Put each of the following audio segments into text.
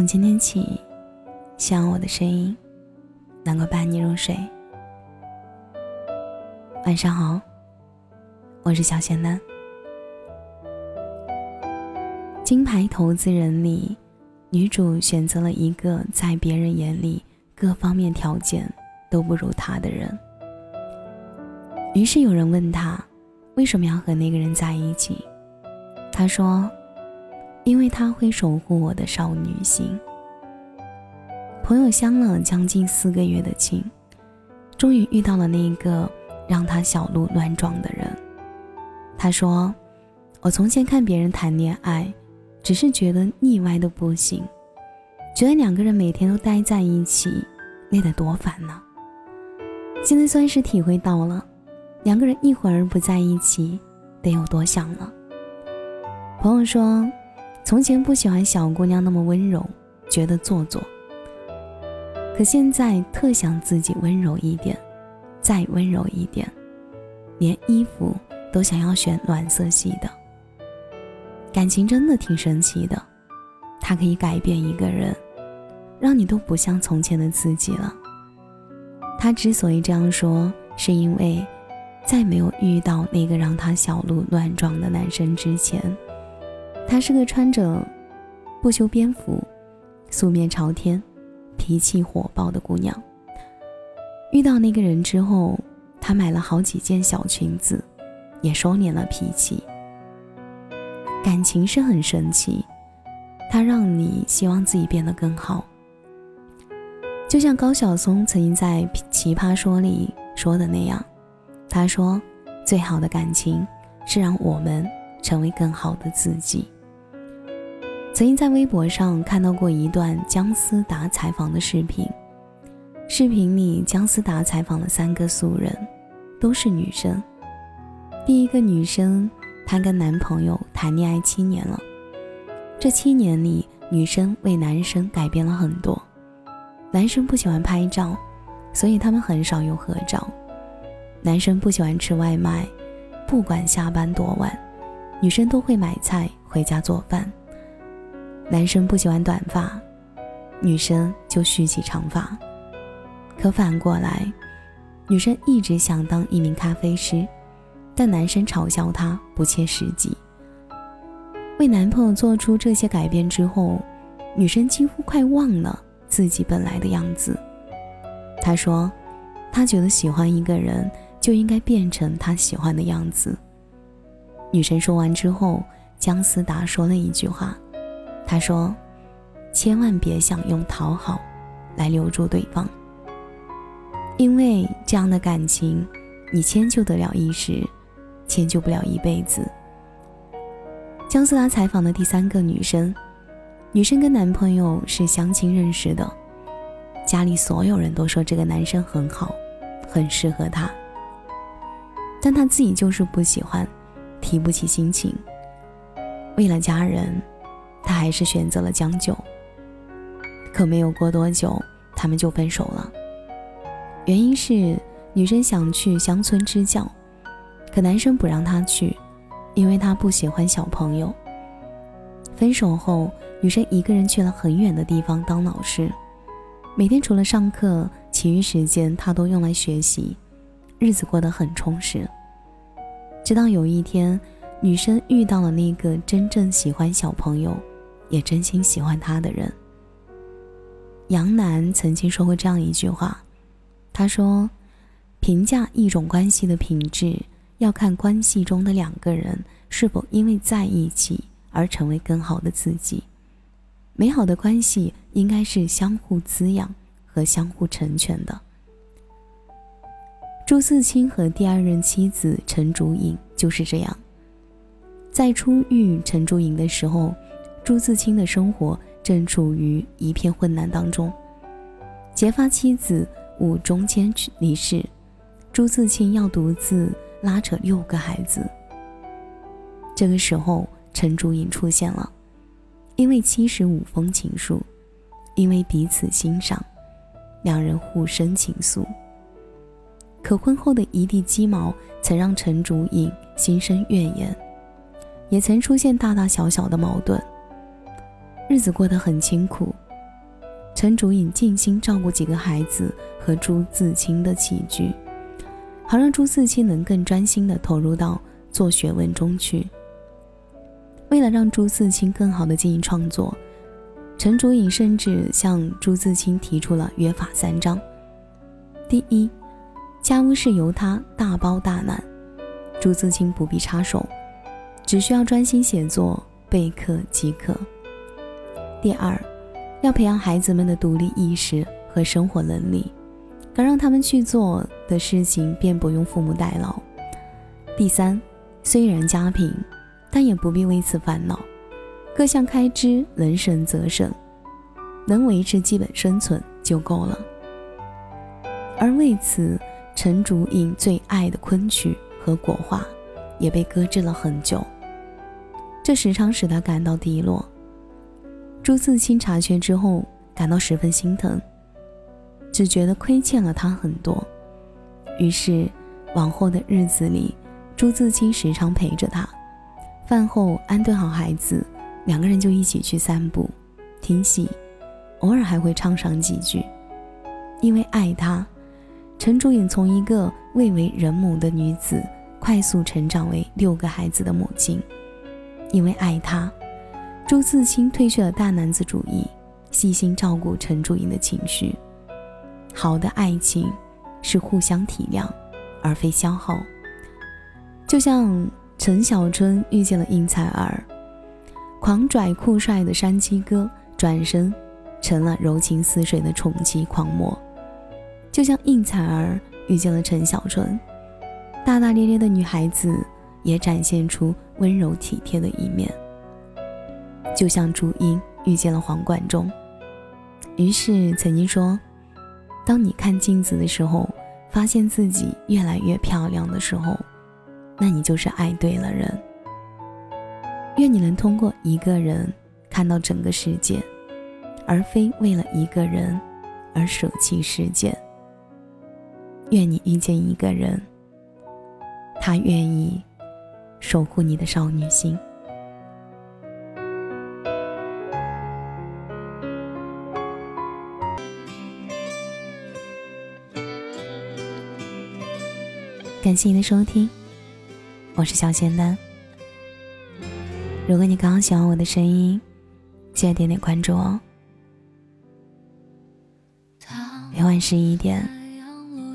从今天起，希望我的声音能够伴你入睡。晚上好，我是小仙丹。金牌投资人里，女主选择了一个在别人眼里各方面条件都不如她的人。于是有人问她，为什么要和那个人在一起？她说。因为他会守护我的少女心。朋友相了将近四个月的亲，终于遇到了那个让他小鹿乱撞的人。他说：“我从前看别人谈恋爱，只是觉得腻歪的不行，觉得两个人每天都待在一起，累得多烦呢。现在算是体会到了，两个人一会儿不在一起，得有多想了。”朋友说。从前不喜欢小姑娘那么温柔，觉得做作。可现在特想自己温柔一点，再温柔一点，连衣服都想要选暖色系的。感情真的挺神奇的，它可以改变一个人，让你都不像从前的自己了。他之所以这样说，是因为在没有遇到那个让他小鹿乱撞的男生之前。她是个穿着不修边幅、素面朝天、脾气火爆的姑娘。遇到那个人之后，她买了好几件小裙子，也收敛了脾气。感情是很神奇，它让你希望自己变得更好。就像高晓松曾经在《奇葩说》里说的那样，他说：“最好的感情是让我们成为更好的自己。”曾经在微博上看到过一段姜思达采访的视频，视频里姜思达采访了三个素人，都是女生。第一个女生，她跟男朋友谈恋爱七年了，这七年里，女生为男生改变了很多。男生不喜欢拍照，所以他们很少有合照。男生不喜欢吃外卖，不管下班多晚，女生都会买菜回家做饭。男生不喜欢短发，女生就蓄起长发。可反过来，女生一直想当一名咖啡师，但男生嘲笑她不切实际。为男朋友做出这些改变之后，女生几乎快忘了自己本来的样子。她说：“她觉得喜欢一个人就应该变成他喜欢的样子。”女生说完之后，姜思达说了一句话。他说：“千万别想用讨好来留住对方，因为这样的感情，你迁就得了一时，迁就不了一辈子。”姜思达采访的第三个女生，女生跟男朋友是相亲认识的，家里所有人都说这个男生很好，很适合她，但她自己就是不喜欢，提不起心情。为了家人。他还是选择了将就，可没有过多久，他们就分手了。原因是女生想去乡村支教，可男生不让她去，因为他不喜欢小朋友。分手后，女生一个人去了很远的地方当老师，每天除了上课，其余时间她都用来学习，日子过得很充实。直到有一天，女生遇到了那个真正喜欢小朋友。也真心喜欢他的人。杨楠曾经说过这样一句话，他说：“评价一种关系的品质，要看关系中的两个人是否因为在一起而成为更好的自己。美好的关系应该是相互滋养和相互成全的。”朱自清和第二任妻子陈竹影就是这样，在初遇陈竹影的时候。朱自清的生活正处于一片混乱当中，结发妻子武中谦离世，朱自清要独自拉扯六个孩子。这个时候，陈竹影出现了，因为七十五封情书，因为彼此欣赏，两人互生情愫。可婚后的一地鸡毛，曾让陈竹影心生怨言，也曾出现大大小小的矛盾。日子过得很清苦，陈竹影尽心照顾几个孩子和朱自清的起居，好让朱自清能更专心地投入到做学问中去。为了让朱自清更好地经营创作，陈竹影甚至向朱自清提出了约法三章：第一，家务事由他大包大揽，朱自清不必插手，只需要专心写作备课即可；第二，要培养孩子们的独立意识和生活能力，该让他们去做的事情便不用父母代劳；第三，虽然家贫。但也不必为此烦恼，各项开支能省则省，能维持基本生存就够了。而为此，陈竹影最爱的昆曲和国画也被搁置了很久，这时常使他感到低落。朱自清察觉之后，感到十分心疼，只觉得亏欠了他很多，于是往后的日子里，朱自清时常陪着他。饭后安顿好孩子，两个人就一起去散步、听戏，偶尔还会唱上几句。因为爱他，陈竹影从一个未为人母的女子，快速成长为六个孩子的母亲。因为爱她，朱自清褪去了大男子主义，细心照顾陈竹影的情绪。好的爱情是互相体谅，而非消耗。就像。陈小春遇见了应采儿，狂拽酷帅的山鸡哥转身成了柔情似水的宠妻狂魔，就像应采儿遇见了陈小春，大大咧咧的女孩子也展现出温柔体贴的一面。就像朱茵遇见了黄贯中，于是曾经说：“当你看镜子的时候，发现自己越来越漂亮的时候。”那你就是爱对了人。愿你能通过一个人看到整个世界，而非为了一个人而舍弃世界。愿你遇见一个人，他愿意守护你的少女心。感谢你的收听。我是小仙丹。如果你刚刚喜欢我的声音，记得点点关注哦。每晚十一点，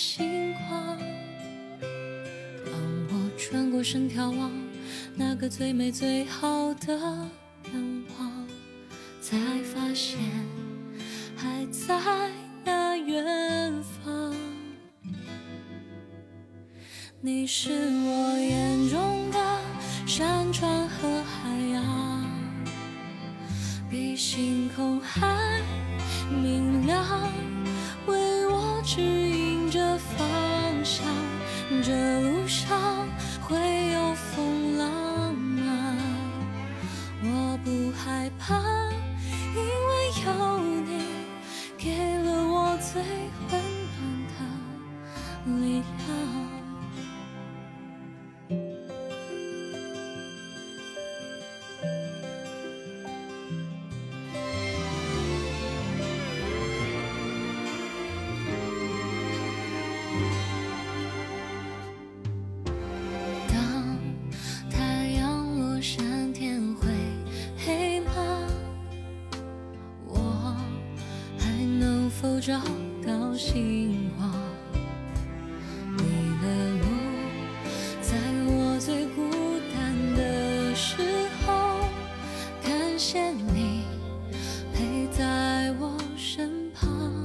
星光。当我转过身眺望那个最美最好的愿望，才发现还在那远方。你是我眼中的山川和海洋，比星空还明亮，为我指引伤找到星光你的路在我最孤单的时候感谢你陪在我身旁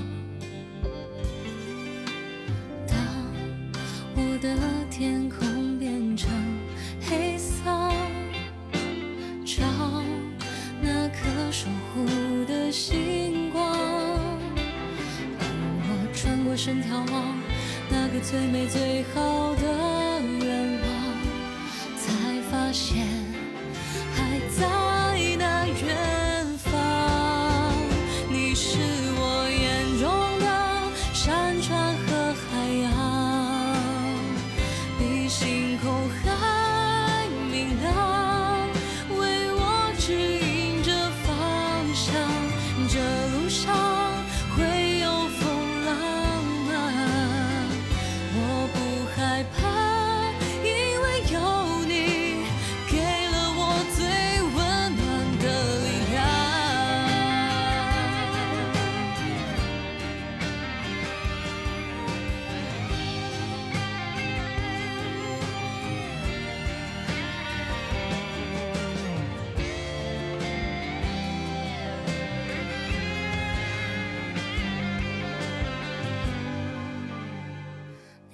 当我的天空变成黑色找那颗守护的星身眺望那个最美最好的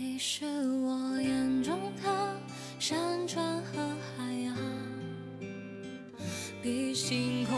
你是我眼中的山川和海洋。比星空